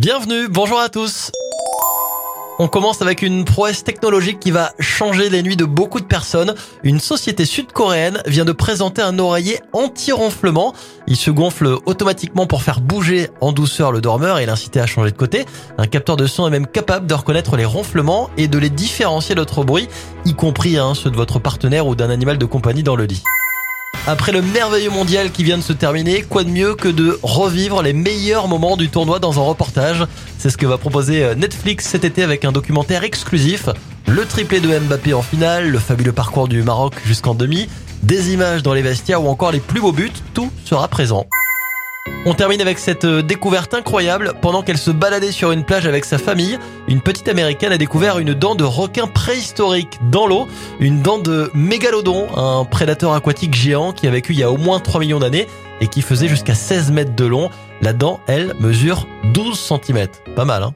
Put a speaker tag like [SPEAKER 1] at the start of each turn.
[SPEAKER 1] Bienvenue, bonjour à tous. On commence avec une prouesse technologique qui va changer les nuits de beaucoup de personnes. Une société sud-coréenne vient de présenter un oreiller anti-ronflement. Il se gonfle automatiquement pour faire bouger en douceur le dormeur et l'inciter à changer de côté. Un capteur de son est même capable de reconnaître les ronflements et de les différencier d'autres bruits, y compris hein, ceux de votre partenaire ou d'un animal de compagnie dans le lit. Après le merveilleux mondial qui vient de se terminer, quoi de mieux que de revivre les meilleurs moments du tournoi dans un reportage C'est ce que va proposer euh, Netflix cet été avec un documentaire exclusif. Le triplé de Mbappé en finale, le fabuleux parcours du Maroc jusqu'en demi, des images dans les vestiaires ou encore les plus beaux buts, tout sera présent. On termine avec cette euh, découverte incroyable. Pendant qu'elle se baladait sur une plage avec sa famille, une petite américaine a découvert une dent de requin préhistorique dans l'eau, une dent de mégalodon, un prédateur aquatique géant qui a vécu il y a au moins 3 millions d'années et qui faisait jusqu'à 16 mètres de long. La dent, elle, mesure 12 cm. Pas mal, hein